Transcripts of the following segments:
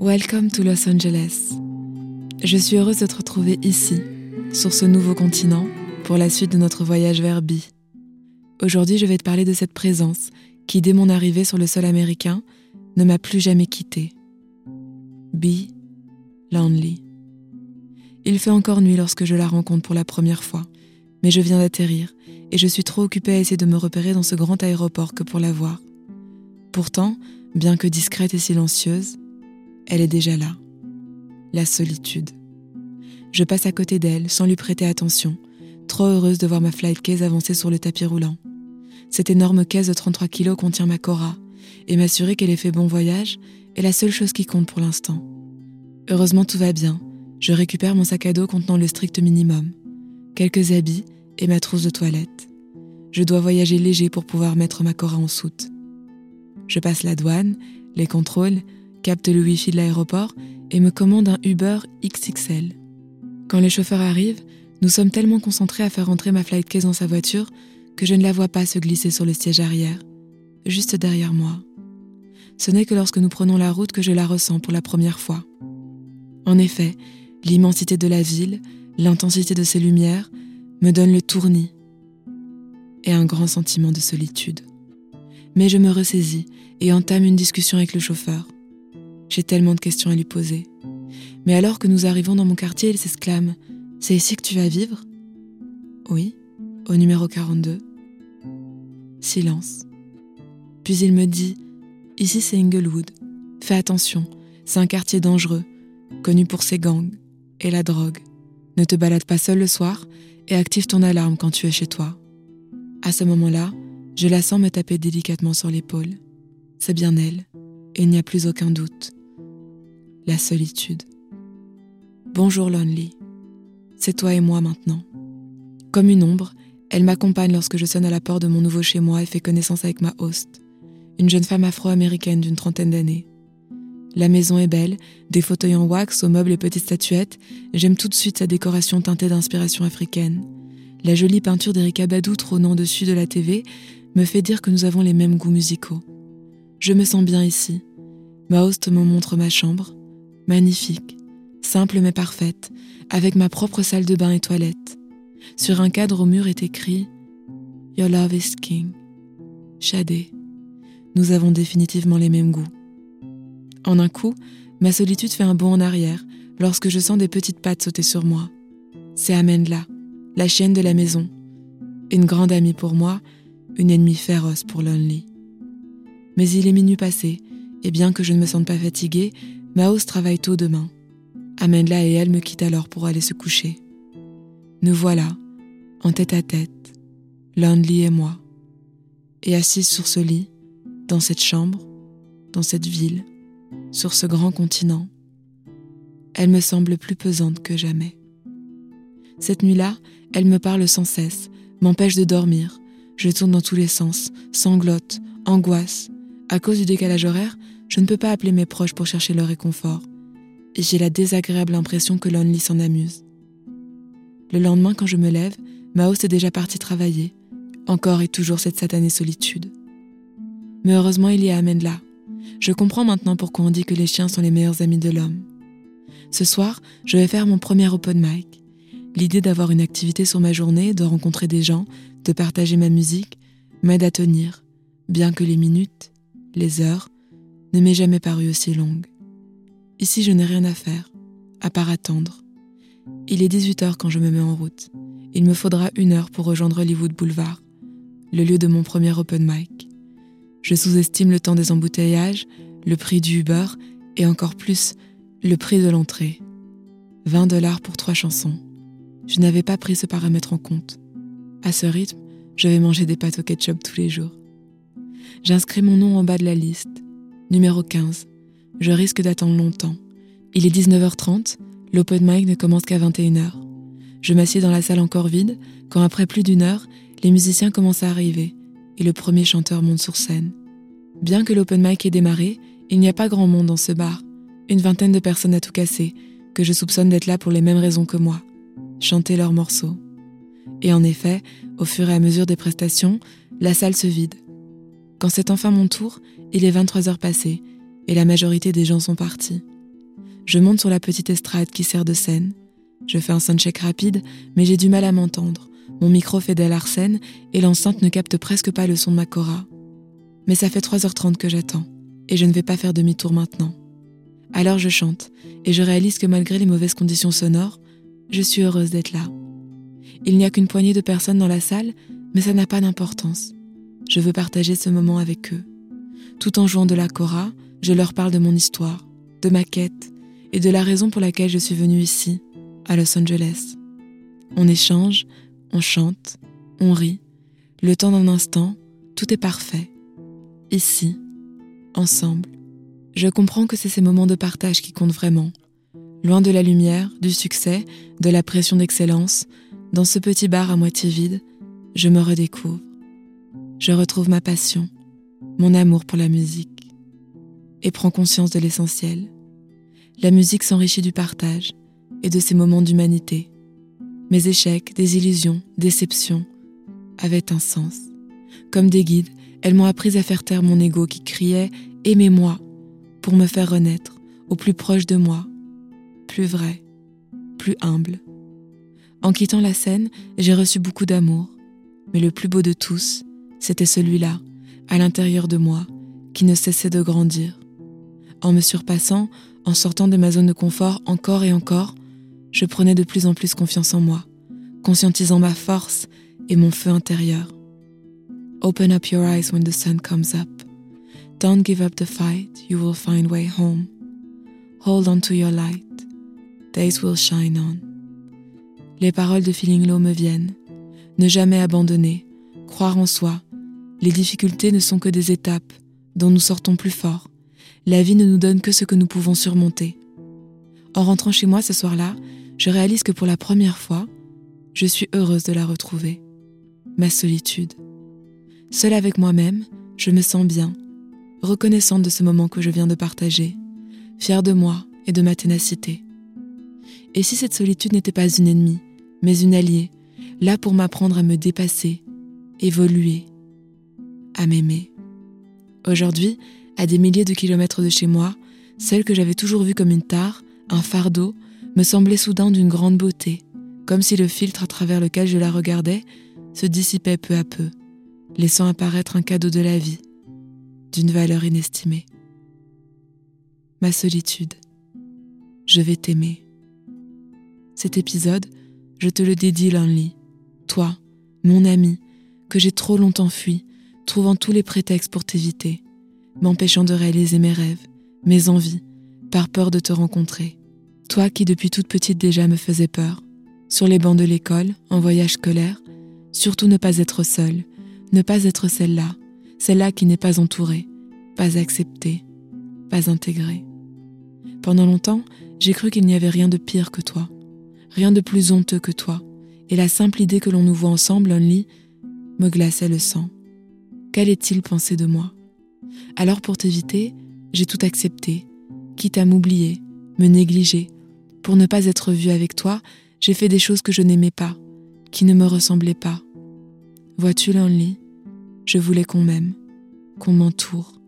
Welcome to Los Angeles. Je suis heureuse de te retrouver ici, sur ce nouveau continent, pour la suite de notre voyage vers B. Aujourd'hui, je vais te parler de cette présence qui, dès mon arrivée sur le sol américain, ne m'a plus jamais quittée. B. Lonely. Il fait encore nuit lorsque je la rencontre pour la première fois, mais je viens d'atterrir et je suis trop occupée à essayer de me repérer dans ce grand aéroport que pour la voir. Pourtant, bien que discrète et silencieuse, elle est déjà là. La solitude. Je passe à côté d'elle sans lui prêter attention, trop heureuse de voir ma flight case avancer sur le tapis roulant. Cette énorme caisse de 33 kilos contient ma Cora, et m'assurer qu'elle ait fait bon voyage est la seule chose qui compte pour l'instant. Heureusement tout va bien, je récupère mon sac à dos contenant le strict minimum, quelques habits et ma trousse de toilette. Je dois voyager léger pour pouvoir mettre ma Cora en soute. Je passe la douane, les contrôles, capte le wifi de l'aéroport et me commande un Uber XXL. Quand les chauffeurs arrivent, nous sommes tellement concentrés à faire entrer ma flight case dans sa voiture que je ne la vois pas se glisser sur le siège arrière, juste derrière moi. Ce n'est que lorsque nous prenons la route que je la ressens pour la première fois. En effet, l'immensité de la ville, l'intensité de ses lumières, me donnent le tournis et un grand sentiment de solitude mais je me ressaisis et entame une discussion avec le chauffeur. J'ai tellement de questions à lui poser. Mais alors que nous arrivons dans mon quartier, il s'exclame C'est ici que tu vas vivre? Oui, au numéro 42. Silence. Puis il me dit Ici c'est Inglewood. Fais attention, c'est un quartier dangereux, connu pour ses gangs et la drogue. Ne te balade pas seul le soir et active ton alarme quand tu es chez toi. À ce moment-là, je la sens me taper délicatement sur l'épaule. C'est bien elle, et il n'y a plus aucun doute. La solitude. Bonjour Lonely. C'est toi et moi maintenant. Comme une ombre, elle m'accompagne lorsque je sonne à la porte de mon nouveau chez moi et fais connaissance avec ma host, une jeune femme afro-américaine d'une trentaine d'années. La maison est belle, des fauteuils en wax aux meubles et petites statuettes. J'aime tout de suite sa décoration teintée d'inspiration africaine. La jolie peinture d'Erika Badou trônant dessus de la TV me fait dire que nous avons les mêmes goûts musicaux. Je me sens bien ici. Ma host me montre ma chambre, magnifique, simple mais parfaite, avec ma propre salle de bain et toilette. Sur un cadre au mur est écrit Your love is king. Shadé. Nous avons définitivement les mêmes goûts. En un coup, ma solitude fait un bond en arrière lorsque je sens des petites pattes sauter sur moi. C'est Amendla, la chienne de la maison. Une grande amie pour moi, une ennemie féroce pour Lonely. Mais il est minuit passé, et bien que je ne me sente pas fatiguée, ma hausse travaille tôt demain. Amendla et elle me quittent alors pour aller se coucher. Nous voilà, en tête à tête, Lonely et moi, et assises sur ce lit, dans cette chambre, dans cette ville, sur ce grand continent. Elle me semble plus pesante que jamais. Cette nuit-là, elle me parle sans cesse, m'empêche de dormir, je tourne dans tous les sens, sanglote, angoisse. À cause du décalage horaire, je ne peux pas appeler mes proches pour chercher leur réconfort. Et j'ai la désagréable impression que Lonely s'en amuse. Le lendemain, quand je me lève, Mao est déjà parti travailler. Encore et toujours cette satanée solitude. Mais heureusement, il y a Amendla. Je comprends maintenant pourquoi on dit que les chiens sont les meilleurs amis de l'homme. Ce soir, je vais faire mon premier open mic. L'idée d'avoir une activité sur ma journée, de rencontrer des gens, de partager ma musique, m'aide à tenir, bien que les minutes, les heures, ne m'aient jamais paru aussi longues. Ici, je n'ai rien à faire, à part attendre. Il est 18 heures quand je me mets en route. Il me faudra une heure pour rejoindre Hollywood Boulevard, le lieu de mon premier open mic. Je sous-estime le temps des embouteillages, le prix du Uber et encore plus le prix de l'entrée. 20 dollars pour trois chansons. Je n'avais pas pris ce paramètre en compte. À ce rythme, je vais manger des pâtes au ketchup tous les jours. J'inscris mon nom en bas de la liste. Numéro 15. Je risque d'attendre longtemps. Il est 19h30, l'open mic ne commence qu'à 21h. Je m'assieds dans la salle encore vide quand après plus d'une heure, les musiciens commencent à arriver et le premier chanteur monte sur scène. Bien que l'open mic ait démarré, il n'y a pas grand monde dans ce bar. Une vingtaine de personnes à tout casser, que je soupçonne d'être là pour les mêmes raisons que moi chanter leurs morceaux. Et en effet, au fur et à mesure des prestations, la salle se vide. Quand c'est enfin mon tour, il est 23 heures passées et la majorité des gens sont partis. Je monte sur la petite estrade qui sert de scène. Je fais un soundcheck rapide, mais j'ai du mal à m'entendre. Mon micro fait des scène et l'enceinte ne capte presque pas le son de ma cora. Mais ça fait 3h30 que j'attends, et je ne vais pas faire demi-tour maintenant. Alors je chante, et je réalise que malgré les mauvaises conditions sonores, je suis heureuse d'être là. Il n'y a qu'une poignée de personnes dans la salle, mais ça n'a pas d'importance. Je veux partager ce moment avec eux. Tout en jouant de la cora, je leur parle de mon histoire, de ma quête et de la raison pour laquelle je suis venue ici, à Los Angeles. On échange, on chante, on rit. Le temps d'un instant, tout est parfait. Ici, ensemble. Je comprends que c'est ces moments de partage qui comptent vraiment. Loin de la lumière, du succès, de la pression d'excellence, dans ce petit bar à moitié vide, je me redécouvre. Je retrouve ma passion, mon amour pour la musique, et prends conscience de l'essentiel. La musique s'enrichit du partage et de ces moments d'humanité. Mes échecs, désillusions, déceptions avaient un sens. Comme des guides, elles m'ont appris à faire taire mon ego qui criait Aimez-moi pour me faire renaître au plus proche de moi, plus vrai, plus humble. En quittant la scène, j'ai reçu beaucoup d'amour, mais le plus beau de tous, c'était celui-là, à l'intérieur de moi, qui ne cessait de grandir. En me surpassant, en sortant de ma zone de confort encore et encore, je prenais de plus en plus confiance en moi, conscientisant ma force et mon feu intérieur. Open up your eyes when the sun comes up. Don't give up the fight, you will find way home. Hold on to your light, days will shine on. Les paroles de Feeling Low me viennent. Ne jamais abandonner, croire en soi. Les difficultés ne sont que des étapes dont nous sortons plus forts. La vie ne nous donne que ce que nous pouvons surmonter. En rentrant chez moi ce soir-là, je réalise que pour la première fois, je suis heureuse de la retrouver. Ma solitude. Seule avec moi-même, je me sens bien, reconnaissante de ce moment que je viens de partager, fière de moi et de ma ténacité. Et si cette solitude n'était pas une ennemie, mais une alliée, là pour m'apprendre à me dépasser, évoluer, m'aimer. Aujourd'hui, à des milliers de kilomètres de chez moi, celle que j'avais toujours vue comme une tare, un fardeau, me semblait soudain d'une grande beauté, comme si le filtre à travers lequel je la regardais se dissipait peu à peu, laissant apparaître un cadeau de la vie, d'une valeur inestimée. Ma solitude. Je vais t'aimer. Cet épisode, je te le dédie, Lonely. Toi, mon ami, que j'ai trop longtemps fui, trouvant tous les prétextes pour t'éviter, m'empêchant de réaliser mes rêves, mes envies, par peur de te rencontrer. Toi qui depuis toute petite déjà me faisais peur, sur les bancs de l'école, en voyage scolaire, surtout ne pas être seule, ne pas être celle-là, celle-là qui n'est pas entourée, pas acceptée, pas intégrée. Pendant longtemps, j'ai cru qu'il n'y avait rien de pire que toi, rien de plus honteux que toi, et la simple idée que l'on nous voit ensemble, Only, me glaçait le sang. Qu'allait-il penser de moi? Alors pour t'éviter, j'ai tout accepté, quitte à m'oublier, me négliger. Pour ne pas être vue avec toi, j'ai fait des choses que je n'aimais pas, qui ne me ressemblaient pas. Vois-tu, Lonely Je voulais qu'on m'aime, qu'on m'entoure.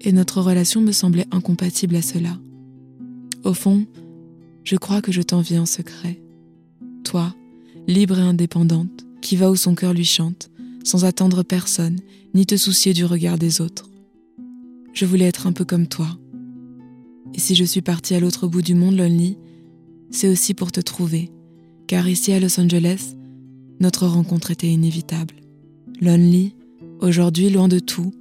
Et notre relation me semblait incompatible à cela. Au fond, je crois que je t'envie en secret. Toi, libre et indépendante, qui va où son cœur lui chante, sans attendre personne, ni te soucier du regard des autres. Je voulais être un peu comme toi. Et si je suis partie à l'autre bout du monde, Lonely, c'est aussi pour te trouver, car ici à Los Angeles, notre rencontre était inévitable. Lonely, aujourd'hui loin de tout,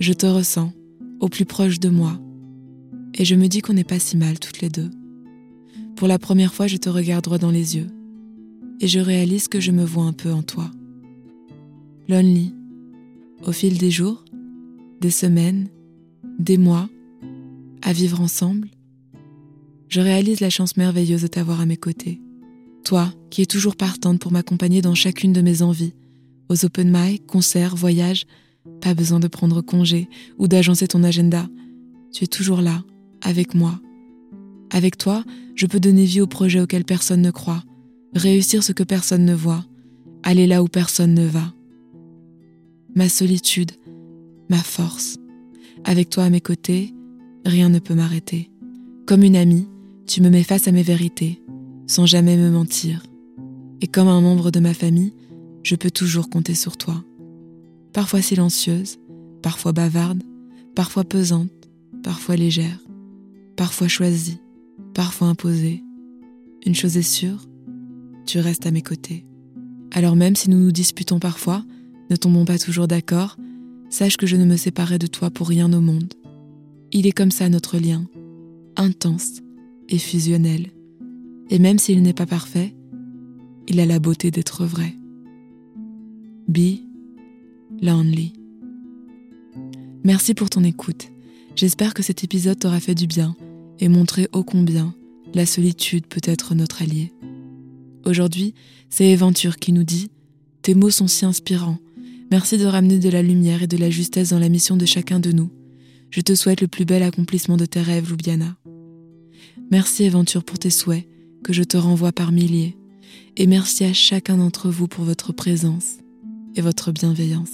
je te ressens, au plus proche de moi, et je me dis qu'on n'est pas si mal toutes les deux. Pour la première fois, je te regarde droit dans les yeux et je réalise que je me vois un peu en toi. Lonely, au fil des jours, des semaines, des mois, à vivre ensemble, je réalise la chance merveilleuse de t'avoir à mes côtés. Toi, qui es toujours partante pour m'accompagner dans chacune de mes envies, aux open mic, concerts, voyages, pas besoin de prendre congé ou d'agencer ton agenda. Tu es toujours là, avec moi, avec toi, je peux donner vie aux projets auxquels personne ne croit, réussir ce que personne ne voit, aller là où personne ne va. Ma solitude, ma force. Avec toi à mes côtés, rien ne peut m'arrêter. Comme une amie, Tu me mets face à mes vérités, sans jamais me mentir. Et comme un membre de ma famille, je peux toujours compter sur toi. Parfois silencieuse, parfois bavarde, parfois pesante, parfois légère, parfois choisie, parfois imposée. Une chose est sûre, tu restes à mes côtés. Alors même si nous nous disputons parfois, ne tombons pas toujours d'accord, sache que je ne me séparerai de toi pour rien au monde. Il est comme ça notre lien, intense et fusionnel. Et même s'il n'est pas parfait, il a la beauté d'être vrai. Be lonely. Merci pour ton écoute. J'espère que cet épisode t'aura fait du bien et montré ô combien la solitude peut être notre allié. Aujourd'hui, c'est Éventure qui nous dit Tes mots sont si inspirants. Merci de ramener de la lumière et de la justesse dans la mission de chacun de nous. Je te souhaite le plus bel accomplissement de tes rêves, Loubiana. Merci Éventure pour tes souhaits, que je te renvoie par milliers. Et merci à chacun d'entre vous pour votre présence et votre bienveillance.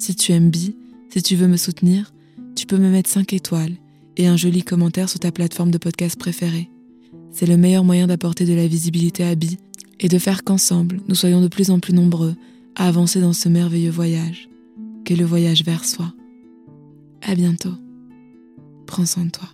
Si tu aimes Bi, si tu veux me soutenir, tu peux me mettre 5 étoiles et un joli commentaire sur ta plateforme de podcast préférée. C'est le meilleur moyen d'apporter de la visibilité à Bi et de faire qu'ensemble, nous soyons de plus en plus nombreux à avancer dans ce merveilleux voyage, qu'est le voyage vers soi. À bientôt. Prends soin de toi.